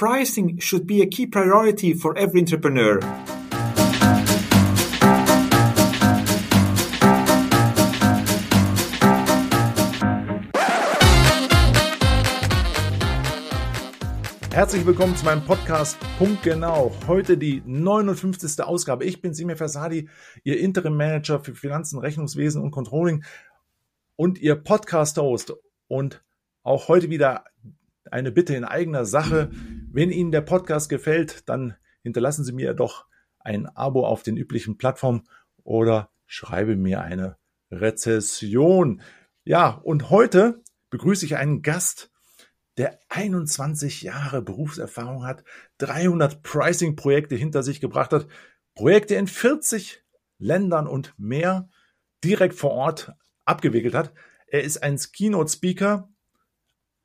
pricing should be a key priority for every entrepreneur. Herzlich willkommen zu meinem Podcast Punkt Genau. Heute die 59. Ausgabe. Ich bin Simir Versadi, Ihr Interim Manager für Finanzen, Rechnungswesen und Controlling und Ihr Podcast-Host. Und auch heute wieder eine Bitte in eigener Sache. Wenn Ihnen der Podcast gefällt, dann hinterlassen Sie mir doch ein Abo auf den üblichen Plattformen oder schreibe mir eine Rezession. Ja, und heute begrüße ich einen Gast, der 21 Jahre Berufserfahrung hat, 300 Pricing-Projekte hinter sich gebracht hat, Projekte in 40 Ländern und mehr direkt vor Ort abgewickelt hat. Er ist ein Keynote-Speaker,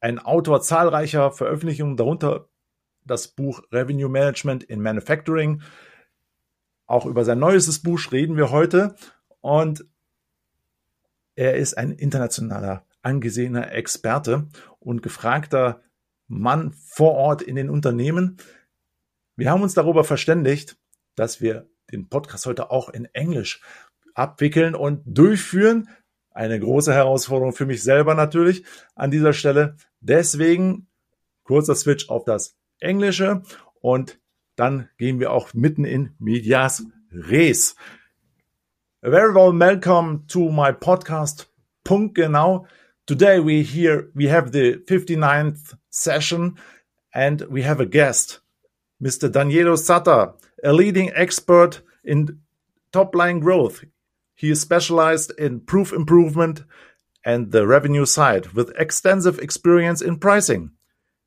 ein Autor zahlreicher Veröffentlichungen, darunter das Buch Revenue Management in Manufacturing. Auch über sein neuestes Buch reden wir heute. Und er ist ein internationaler angesehener Experte und gefragter Mann vor Ort in den Unternehmen. Wir haben uns darüber verständigt, dass wir den Podcast heute auch in Englisch abwickeln und durchführen. Eine große Herausforderung für mich selber natürlich an dieser Stelle. Deswegen kurzer Switch auf das Englische und dann gehen wir auch mitten in Medias Res. A very warm welcome to my podcast. Punkt genau. Today we here we have the 59th session and we have a guest, Mr. Danielo Sata, a leading expert in top line growth. He is specialized in proof improvement and the revenue side with extensive experience in pricing.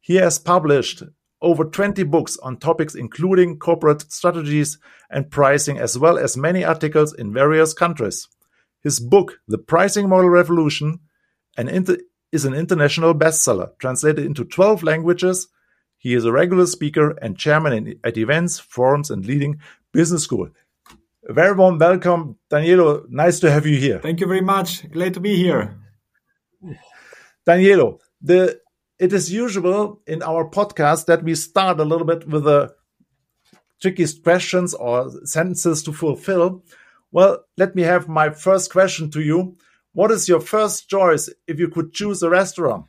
He has published over 20 books on topics including corporate strategies and pricing, as well as many articles in various countries. His book, The Pricing Model Revolution, an inter- is an international bestseller, translated into 12 languages. He is a regular speaker and chairman in, at events, forums, and leading business school. A very warm welcome, Danilo. Nice to have you here. Thank you very much. Glad to be here. Danilo, the it is usual in our podcast that we start a little bit with the trickiest questions or sentences to fulfill. Well, let me have my first question to you. What is your first choice if you could choose a restaurant?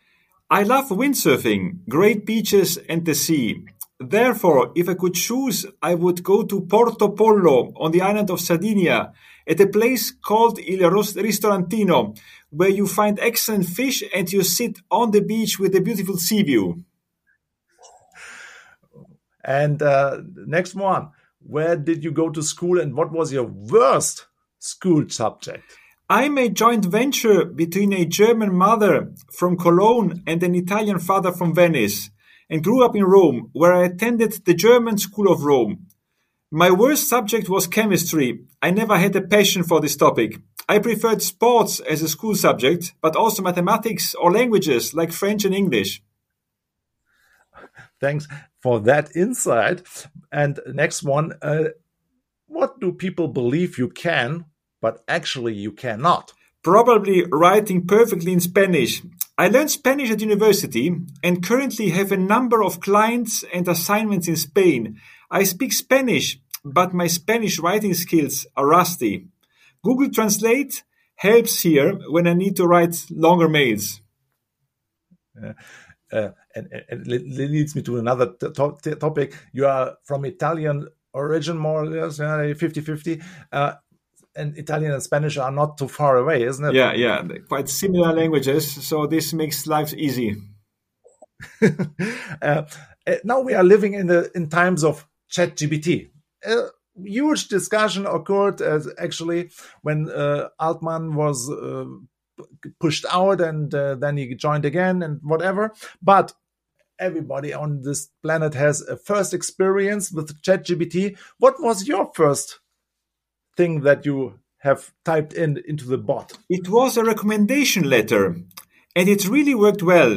I love windsurfing, great beaches, and the sea. Therefore, if I could choose, I would go to Porto Pollo on the island of Sardinia at a place called Il Ristorantino, where you find excellent fish and you sit on the beach with a beautiful sea view. And uh, next one, where did you go to school and what was your worst school subject? I'm a joint venture between a German mother from Cologne and an Italian father from Venice, and grew up in Rome, where I attended the German School of Rome. My worst subject was chemistry. I never had a passion for this topic. I preferred sports as a school subject, but also mathematics or languages like French and English. Thanks for that insight. And next one, uh, what do people believe you can but actually you cannot. Probably writing perfectly in Spanish. I learned Spanish at university and currently have a number of clients and assignments in Spain. I speak Spanish, but my Spanish writing skills are rusty. Google Translate helps here when I need to write longer mails. Uh, uh, and, and, it leads me to another topic. You are from Italian origin, more or less, 50 50. Uh, and Italian and Spanish are not too far away, isn't it? Yeah, yeah, quite similar languages. So this makes life easy. uh, now we are living in the in times of ChatGPT. A huge discussion occurred uh, actually when uh, Altman was uh, pushed out, and uh, then he joined again, and whatever. But everybody on this planet has a first experience with ChatGPT. What was your first thing that you have typed in into the bot? It was a recommendation letter, and it really worked well.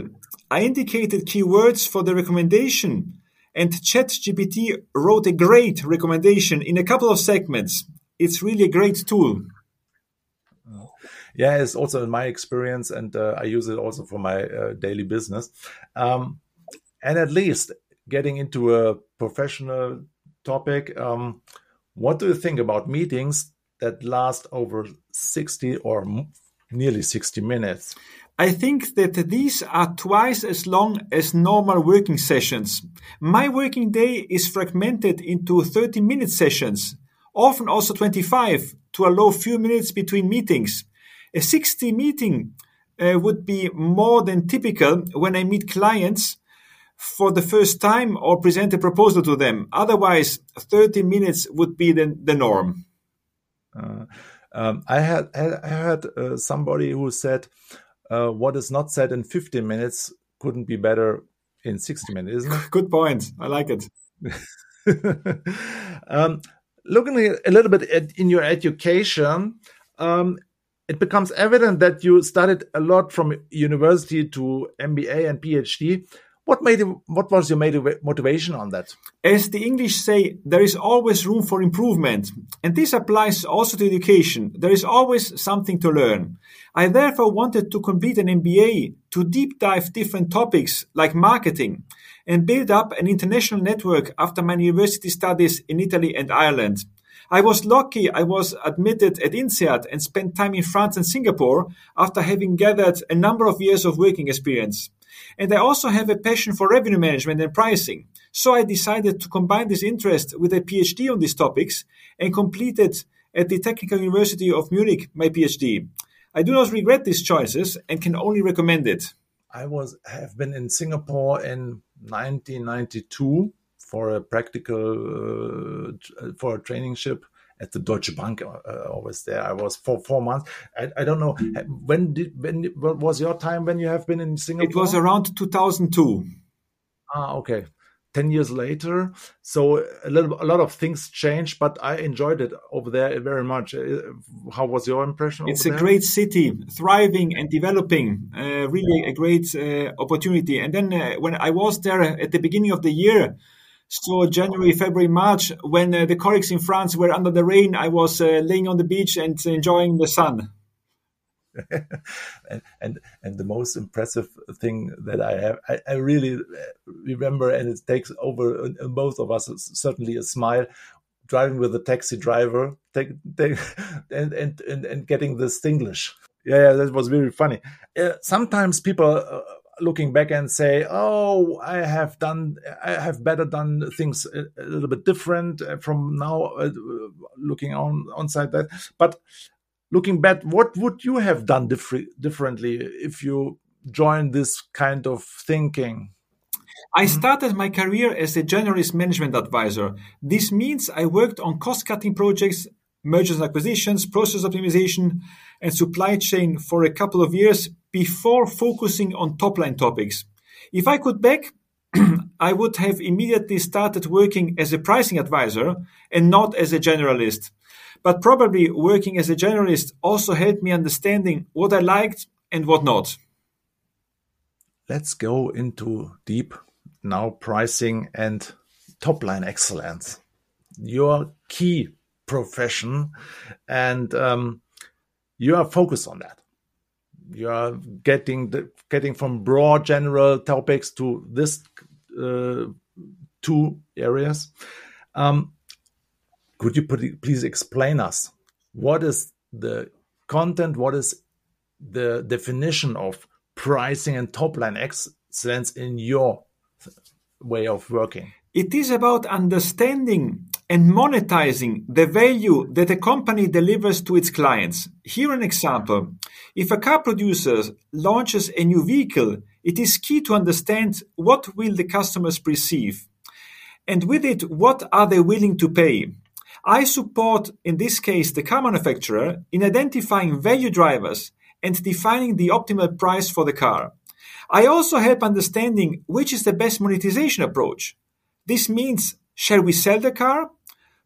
I indicated keywords for the recommendation, and ChatGPT wrote a great recommendation in a couple of segments. It's really a great tool. Yeah, it's also in my experience, and uh, I use it also for my uh, daily business. Um, and at least getting into a professional topic, um, what do you think about meetings that last over 60 or nearly 60 minutes? I think that these are twice as long as normal working sessions. My working day is fragmented into 30 minute sessions, often also 25, to allow few minutes between meetings. A 60 meeting uh, would be more than typical when I meet clients for the first time or present a proposal to them. Otherwise, 30 minutes would be the, the norm. Uh, um, I had I heard uh, somebody who said, uh, "What is not said in 15 minutes couldn't be better in 60 minutes." Isn't it? Good point. I like it. um, looking a little bit at, in your education, um, it becomes evident that you studied a lot from university to MBA and PhD. What made what was your motivation on that? As the English say, there is always room for improvement, and this applies also to education. There is always something to learn. I therefore wanted to complete an MBA to deep dive different topics like marketing and build up an international network after my university studies in Italy and Ireland. I was lucky I was admitted at INSEAD and spent time in France and Singapore after having gathered a number of years of working experience. And I also have a passion for revenue management and pricing. So I decided to combine this interest with a PhD on these topics and completed at the Technical University of Munich my PhD. I do not regret these choices and can only recommend it. I was have been in Singapore in 1992 for a practical uh, for a training at the Deutsche Bank. Uh, I was there. I was for four months. I, I don't know when did when what was your time when you have been in Singapore? It was around 2002. Ah, okay. 10 years later so a little a lot of things changed but i enjoyed it over there very much uh, how was your impression it's a there? great city thriving and developing uh, really a great uh, opportunity and then uh, when i was there at the beginning of the year so January, February, March, when uh, the colleagues in France were under the rain, I was uh, laying on the beach and enjoying the sun. and, and, and the most impressive thing that I have, I, I really uh, remember, and it takes over both of us certainly a smile, driving with a taxi driver, take, take, and, and and and getting this English. Yeah, yeah, that was very funny. Uh, sometimes people uh, looking back and say, "Oh, I have done, I have better done things a, a little bit different uh, from now." Uh, looking on on side that, but looking back, what would you have done differ differently if you joined this kind of thinking? I mm-hmm. started my career as a generalist management advisor. This means I worked on cost cutting projects, mergers and acquisitions, process optimization, and supply chain for a couple of years before focusing on top line topics. If I could back, I would have immediately started working as a pricing advisor and not as a generalist. But probably working as a generalist also helped me understanding what I liked and what not. Let's go into deep now pricing and top line excellence. Your key profession, and um, you are focused on that you are getting the, getting from broad general topics to this uh, two areas. Um, could you please explain us what is the content? What is the definition of pricing and top line excellence in your way of working? It is about understanding and monetizing the value that a company delivers to its clients. Here an example. If a car producer launches a new vehicle, it is key to understand what will the customers perceive. And with it, what are they willing to pay? I support, in this case, the car manufacturer in identifying value drivers and defining the optimal price for the car. I also help understanding which is the best monetization approach. This means, shall we sell the car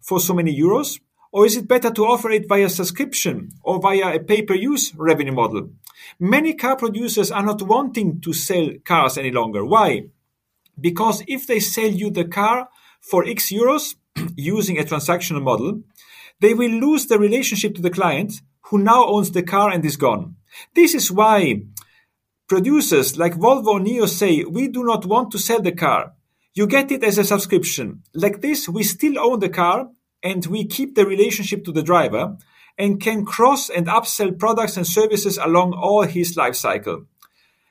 for so many euros? Or is it better to offer it via subscription or via a pay per use revenue model? Many car producers are not wanting to sell cars any longer. Why? Because if they sell you the car for X euros using a transactional model, they will lose the relationship to the client who now owns the car and is gone. This is why producers like Volvo or NIO say, we do not want to sell the car. You get it as a subscription. Like this, we still own the car and we keep the relationship to the driver and can cross and upsell products and services along all his life cycle.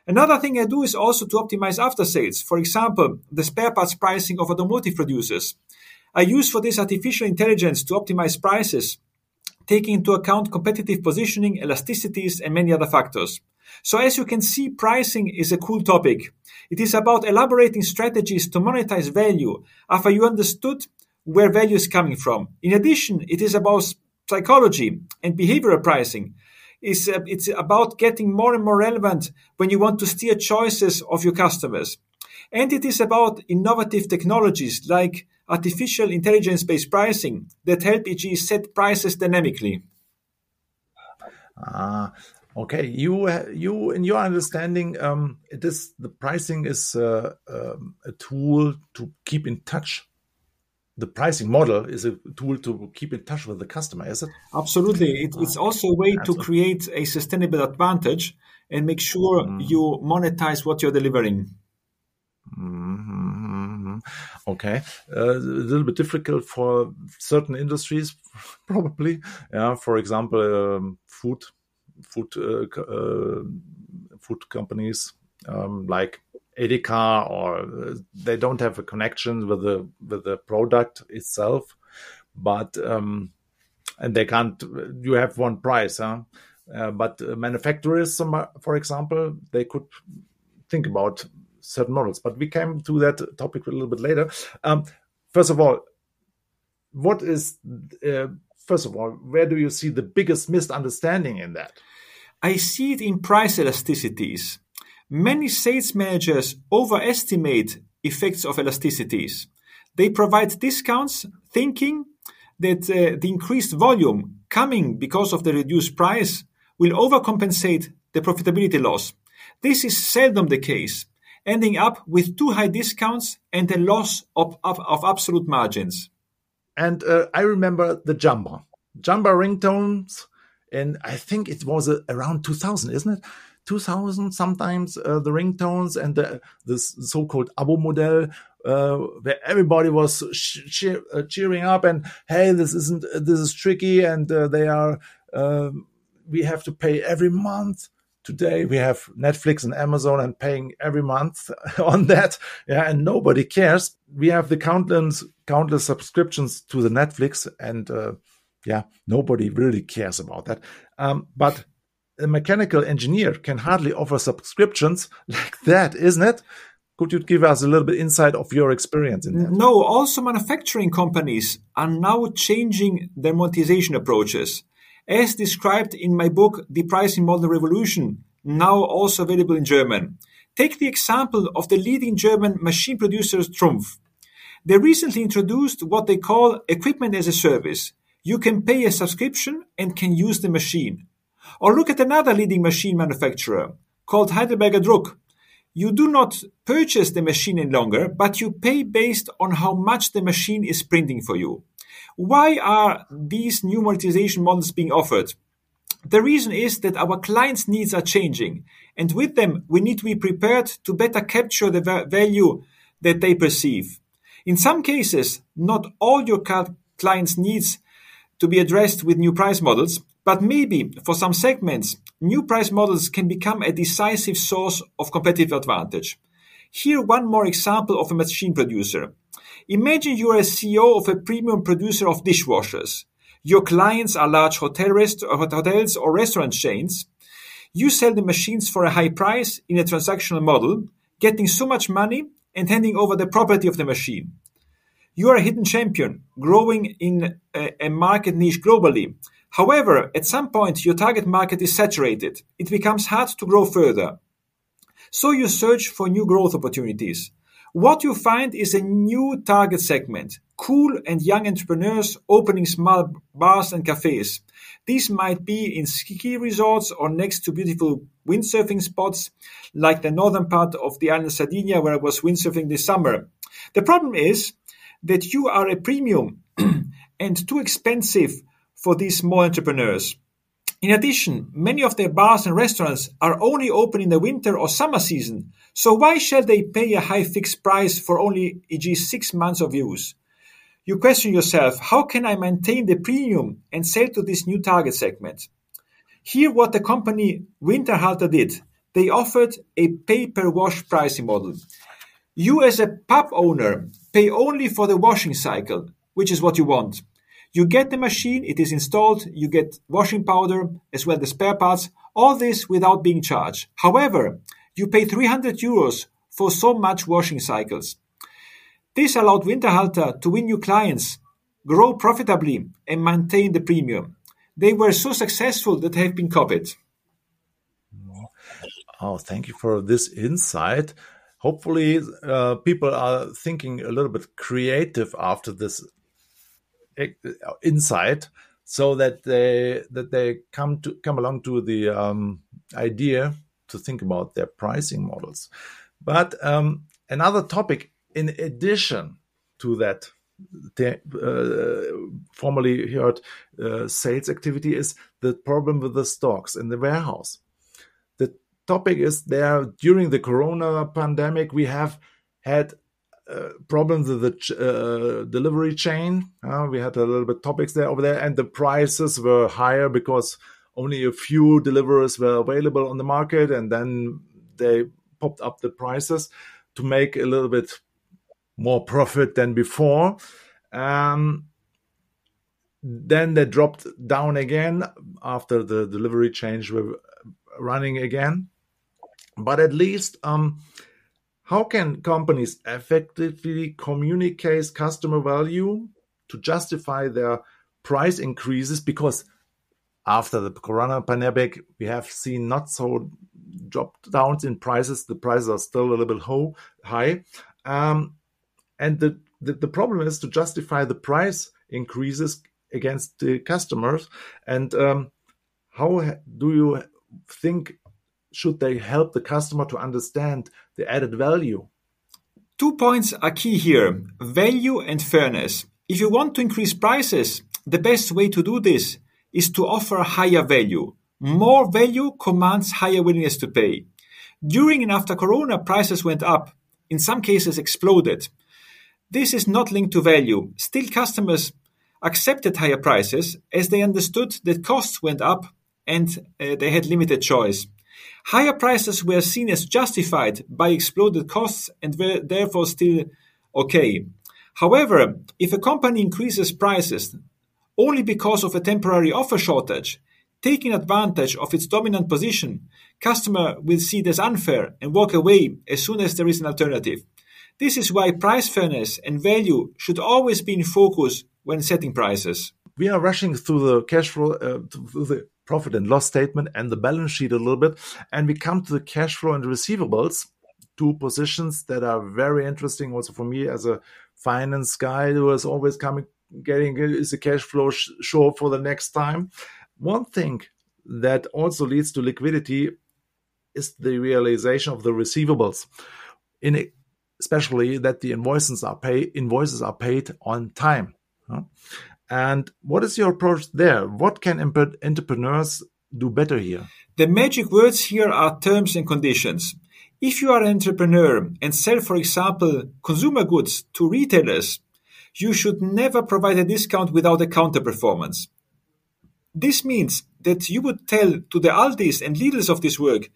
Another thing I do is also to optimize after sales. For example, the spare parts pricing of automotive producers. I use for this artificial intelligence to optimize prices, taking into account competitive positioning, elasticities, and many other factors. So as you can see, pricing is a cool topic. It is about elaborating strategies to monetize value after you understood where value is coming from. In addition, it is about psychology and behavioral pricing. It's, uh, it's about getting more and more relevant when you want to steer choices of your customers. And it is about innovative technologies like artificial intelligence based pricing that help EG set prices dynamically. Ah, okay. You, you, in your understanding, um, it is the pricing is uh, um, a tool to keep in touch the pricing model is a tool to keep in touch with the customer, is it? Absolutely. It, it's also a way to create a sustainable advantage and make sure mm. you monetize what you're delivering. Mm-hmm. Okay, uh, a little bit difficult for certain industries, probably. Yeah, for example, um, food, food, uh, uh, food companies um, like Edeka or they don't have a connection with the with the product itself, but um, and they can't. You have one price, huh? Uh, but manufacturers, for example, they could think about certain models. But we came to that topic a little bit later. Um, first of all, what is uh, first of all, where do you see the biggest misunderstanding in that? I see it in price elasticities. Many sales managers overestimate effects of elasticities. They provide discounts thinking that uh, the increased volume coming because of the reduced price will overcompensate the profitability loss. This is seldom the case, ending up with too high discounts and a loss of, of, of absolute margins. And uh, I remember the Jamba, Jamba ringtones, and I think it was uh, around 2000, isn't it? 2000 sometimes uh, the ringtones and the this so-called abo model uh, where everybody was uh, cheering up and hey this isn't this is tricky and uh, they are um, we have to pay every month today we have netflix and amazon and paying every month on that yeah and nobody cares we have the countless countless subscriptions to the netflix and uh, yeah nobody really cares about that um, but a mechanical engineer can hardly offer subscriptions like that, isn't it? Could you give us a little bit insight of your experience in that? No, also manufacturing companies are now changing their monetization approaches. As described in my book, The Pricing Model Revolution, now also available in German. Take the example of the leading German machine producer Trumpf. They recently introduced what they call equipment as a service. You can pay a subscription and can use the machine. Or look at another leading machine manufacturer called Heidelberger Druck. You do not purchase the machine any longer, but you pay based on how much the machine is printing for you. Why are these new monetization models being offered? The reason is that our clients' needs are changing, and with them, we need to be prepared to better capture the value that they perceive. In some cases, not all your clients' needs to be addressed with new price models, but maybe for some segments, new price models can become a decisive source of competitive advantage. Here, one more example of a machine producer. Imagine you are a CEO of a premium producer of dishwashers. Your clients are large hotel rest- hotels or restaurant chains. You sell the machines for a high price in a transactional model, getting so much money and handing over the property of the machine. You are a hidden champion, growing in a, a market niche globally, However, at some point your target market is saturated. It becomes hard to grow further. So you search for new growth opportunities. What you find is a new target segment, cool and young entrepreneurs opening small bars and cafes. These might be in ski resorts or next to beautiful windsurfing spots, like the northern part of the island Sardinia where I was windsurfing this summer. The problem is that you are a premium and too expensive for these small entrepreneurs. In addition, many of their bars and restaurants are only open in the winter or summer season, so why shall they pay a high fixed price for only e.g. six months of use? You question yourself, how can I maintain the premium and sell to this new target segment? Here what the company Winterhalter did, they offered a pay-per-wash pricing model. You as a pub owner pay only for the washing cycle, which is what you want. You get the machine, it is installed, you get washing powder as well as spare parts, all this without being charged. However, you pay 300 euros for so much washing cycles. This allowed Winterhalter to win new clients, grow profitably, and maintain the premium. They were so successful that they have been copied. Oh, thank you for this insight. Hopefully, uh, people are thinking a little bit creative after this insight, so that they that they come to come along to the um, idea to think about their pricing models. But um, another topic, in addition to that, uh, formerly heard uh, sales activity, is the problem with the stocks in the warehouse. The topic is there during the Corona pandemic, we have had uh, problems with the uh, delivery chain. Uh, we had a little bit topics there over there, and the prices were higher because only a few deliverers were available on the market, and then they popped up the prices to make a little bit more profit than before. Um, then they dropped down again after the delivery change were running again. But at least, um, how can companies effectively communicate customer value to justify their price increases? Because after the corona pandemic, we have seen not so drop downs in prices. The prices are still a little bit ho- high. Um, and the, the, the problem is to justify the price increases against the customers. And um, how do you think should they help the customer to understand the added value? Two points are key here value and fairness. If you want to increase prices, the best way to do this is to offer higher value. More value commands higher willingness to pay. During and after Corona, prices went up, in some cases exploded. This is not linked to value. Still, customers accepted higher prices as they understood that costs went up and uh, they had limited choice. Higher prices were seen as justified by exploded costs and were therefore still okay. However, if a company increases prices only because of a temporary offer shortage, taking advantage of its dominant position, customer will see it as unfair and walk away as soon as there is an alternative. This is why price fairness and value should always be in focus when setting prices. We are rushing through the cash flow, uh, through the profit and loss statement and the balance sheet a little bit, and we come to the cash flow and receivables, two positions that are very interesting also for me as a finance guy who is always coming getting is a cash flow sh- show for the next time. One thing that also leads to liquidity is the realization of the receivables, in especially that the invoices are paid invoices are paid on time. And what is your approach there? What can entrepreneurs do better here? The magic words here are terms and conditions. If you are an entrepreneur and sell, for example, consumer goods to retailers, you should never provide a discount without a counter performance. This means that you would tell to the Aldis and Lidls of this work,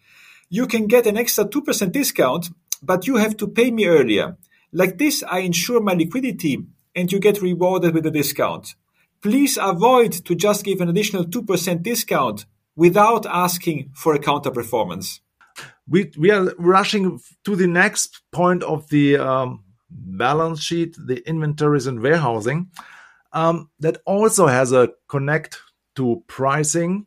you can get an extra 2% discount, but you have to pay me earlier. Like this, I ensure my liquidity and you get rewarded with a discount. Please avoid to just give an additional 2% discount without asking for a counter performance. We, we are rushing to the next point of the um, balance sheet, the inventories and warehousing, um, that also has a connect to pricing.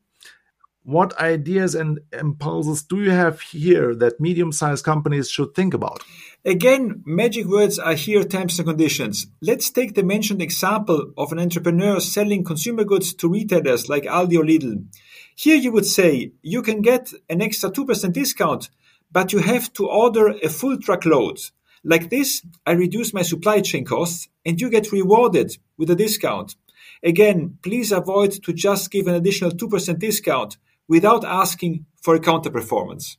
What ideas and impulses do you have here that medium sized companies should think about? Again, magic words are here terms and conditions. Let's take the mentioned example of an entrepreneur selling consumer goods to retailers like Aldi or Lidl. Here you would say you can get an extra 2% discount, but you have to order a full truckload. Like this, I reduce my supply chain costs and you get rewarded with a discount. Again, please avoid to just give an additional 2% discount without asking for a counter performance.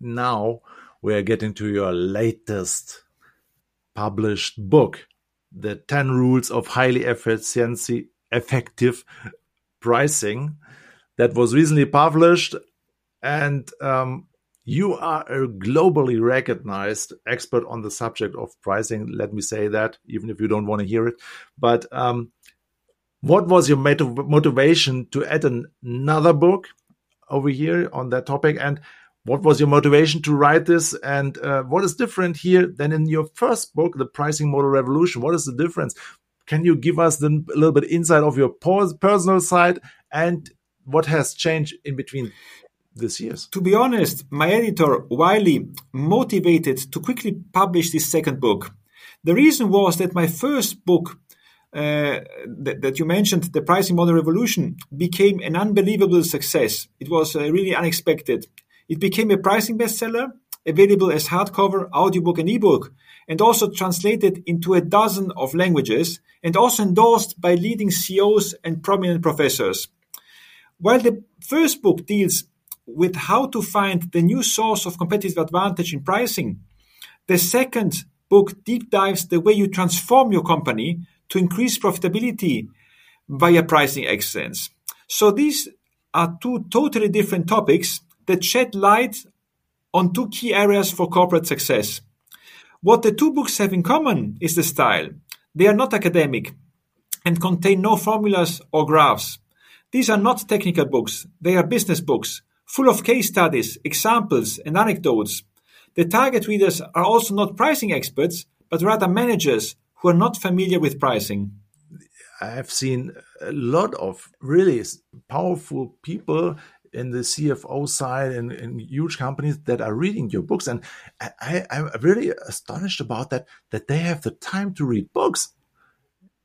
Now we are getting to your latest published book, The 10 Rules of Highly Efficiency Effective Pricing, that was recently published. And um, you are a globally recognized expert on the subject of pricing. Let me say that, even if you don't want to hear it. But um, what was your motivation to add an, another book over here on that topic? And what was your motivation to write this? And uh, what is different here than in your first book, The Pricing Model Revolution? What is the difference? Can you give us the, a little bit insight of your personal side and what has changed in between this years? To be honest, my editor, Wiley, motivated to quickly publish this second book. The reason was that my first book that, that, you mentioned, The Pricing Model Revolution, became an unbelievable success. It was uh, really unexpected. It became a pricing bestseller, available as hardcover, audiobook, and ebook, and also translated into a dozen of languages, and also endorsed by leading CEOs and prominent professors. While the first book deals with how to find the new source of competitive advantage in pricing. The second book deep dives the way you transform your company to increase profitability via pricing excellence. So these are two totally different topics that shed light on two key areas for corporate success. What the two books have in common is the style. They are not academic and contain no formulas or graphs. These are not technical books, they are business books full of case studies, examples, and anecdotes. The target readers are also not pricing experts, but rather managers who are not familiar with pricing. I have seen a lot of really powerful people in the CFO side and in, huge companies that are reading your books. And I, am really astonished about that, that they have the time to read books.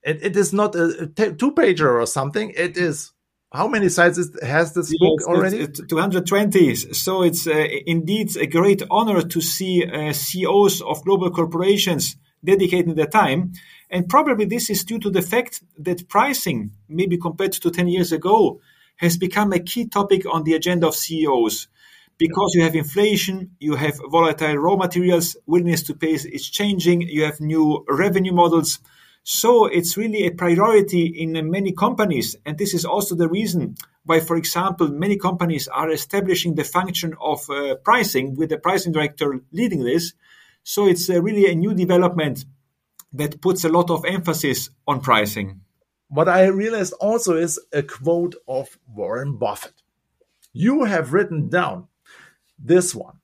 it, it is not a, a two pager or something. It is how many sites is, has this yes, book already? It's, it's 220. So it's uh, indeed a great honor to see uh, CEOs of global corporations dedicating the time. And probably this is due to the fact that pricing, maybe compared to 10 years ago, has become a key topic on the agenda of CEOs. Because you have inflation, you have volatile raw materials, willingness to pay is changing, you have new revenue models. So it's really a priority in many companies. And this is also the reason why, for example, many companies are establishing the function of uh, pricing with the pricing director leading this. So it's uh, really a new development that puts a lot of emphasis on pricing. What I realized also is a quote of Warren Buffett. You have written down this one.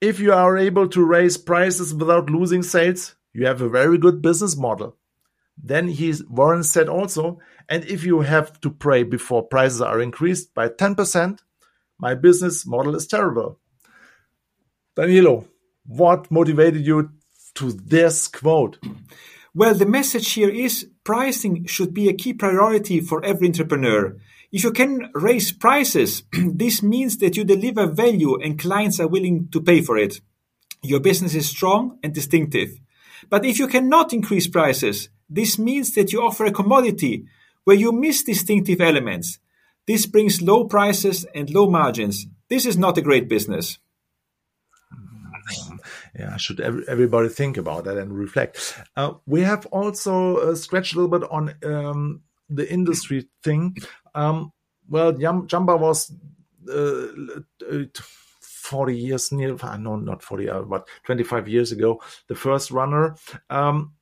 If you are able to raise prices without losing sales, you have a very good business model. Then he's, Warren said also, and if you have to pray before prices are increased by 10%, my business model is terrible. Danilo, what motivated you to this quote? Well, the message here is pricing should be a key priority for every entrepreneur. If you can raise prices, this means that you deliver value and clients are willing to pay for it. Your business is strong and distinctive. But if you cannot increase prices, this means that you offer a commodity where you miss distinctive elements. This brings low prices and low margins. This is not a great business. Yeah, should everybody think about that and reflect. Uh, we have also uh, scratched a little bit on um, the industry thing. Um, well, Jamba was uh 40 years near, uh, no, not 40, uh, but 25 years ago, the first runner. Um,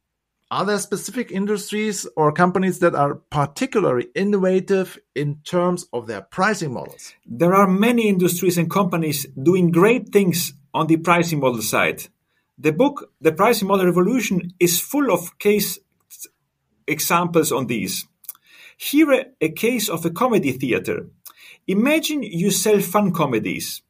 are there specific industries or companies that are particularly innovative in terms of their pricing models? There are many industries and companies doing great things on the pricing model side. The book, The Pricing Model Revolution, is full of case examples on these. Here, a case of a comedy theater. Imagine you sell fun comedies.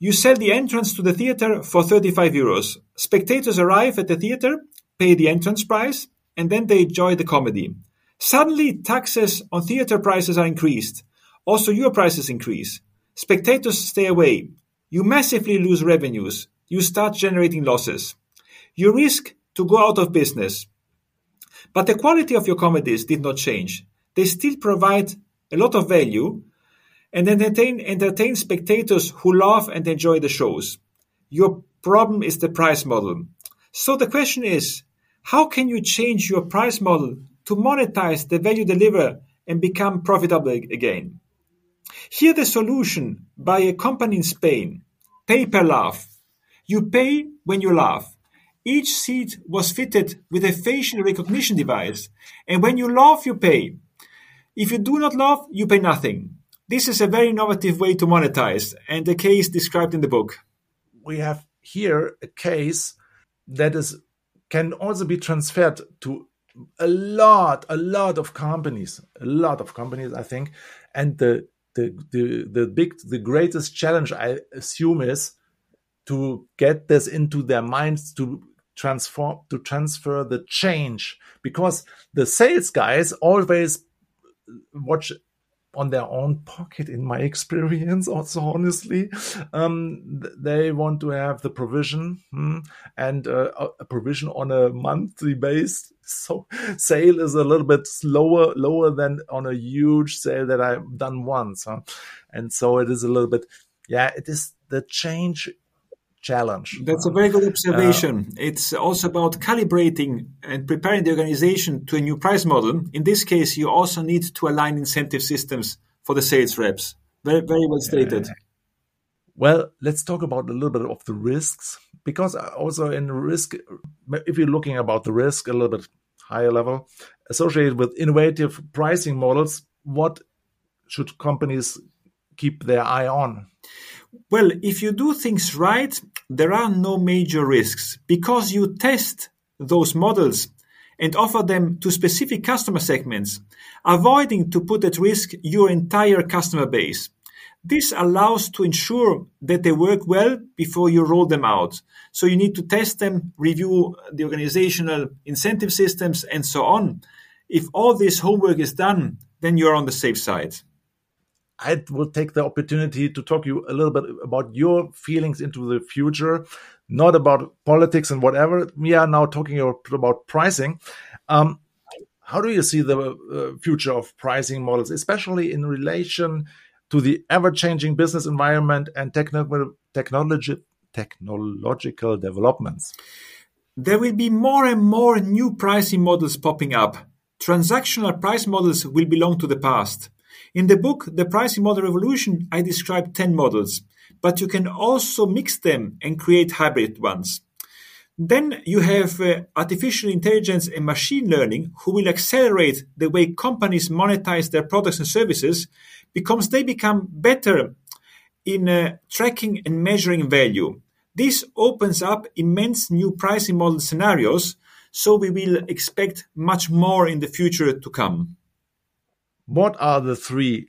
You sell the entrance to the theater for 35 euros. Spectators arrive at the theater, pay the entrance price, and then they enjoy the comedy. Suddenly, taxes on theater prices are increased. Also, your prices increase. Spectators stay away. You massively lose revenues. You start generating losses. You risk to go out of business. But the quality of your comedies did not change. They still provide a lot of value and entertain, entertain spectators who laugh and enjoy the shows. Your problem is the price model. So the question is, how can you change your price model to monetize the value deliver and become profitable again? Here the solution by a company in Spain, pay per laugh. You pay when you laugh. Each seat was fitted with a facial recognition device, and when you laugh, you pay. If you do not laugh, you pay nothing. This is a very innovative way to monetize, and the case described in the book. We have here a case that is can also be transferred to a lot, a lot of companies, a lot of companies, I think. And the the the the big, the greatest challenge I assume is to get this into their minds to transform to transfer the change. Because the sales guys always watch on their own pocket in my experience also honestly um, they want to have the provision hmm, and uh, a provision on a monthly base so sale is a little bit slower lower than on a huge sale that i've done once huh? and so it is a little bit yeah it is the change challenge. That's a very good observation. Uh, it's also about calibrating and preparing the organization to a new price model. In this case, you also need to align incentive systems for the sales reps. Very, very well stated. Uh, well, let's talk about a little bit of the risks because also in risk, if you're looking about the risk a little bit higher level associated with innovative pricing models, what should companies keep their eye on? Well, if you do things right, there are no major risks because you test those models and offer them to specific customer segments, avoiding to put at risk your entire customer base. This allows to ensure that they work well before you roll them out. So you need to test them, review the organizational incentive systems, and so on. If all this homework is done, then you're on the safe side. I will take the opportunity to talk you a little bit about your feelings into the future, not about politics and whatever. We are now talking about pricing. Um, how do you see the uh, future of pricing models, especially in relation to the ever-changing business environment and technical technology technological developments? There will be more and more new pricing models popping up. Transactional price models will belong to the past. In the book, The Pricing Model Revolution, I describe 10 models, but you can also mix them and create hybrid ones. Then you have uh, artificial intelligence and machine learning who will accelerate the way companies monetize their products and services because they become better in uh, tracking and measuring value. This opens up immense new pricing model scenarios, so we will expect much more in the future to come. What are the three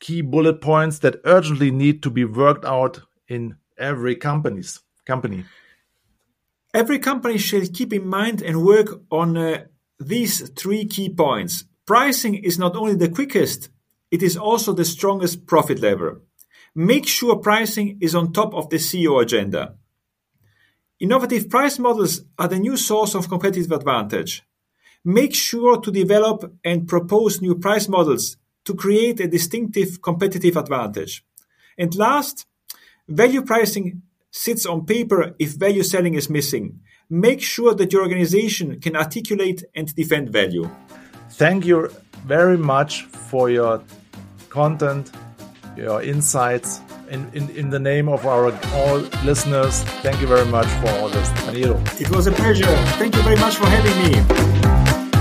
key bullet points that urgently need to be worked out in every company's company? Every company should keep in mind and work on uh, these three key points. Pricing is not only the quickest, it is also the strongest profit lever. Make sure pricing is on top of the CEO agenda. Innovative price models are the new source of competitive advantage. Make sure to develop and propose new price models to create a distinctive competitive advantage. And last, value pricing sits on paper if value selling is missing. Make sure that your organization can articulate and defend value. Thank you very much for your content, your insights. In, in, in the name of our all listeners, thank you very much for all this. Danilo. It was a pleasure. Thank you very much for having me.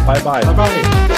Bye bye.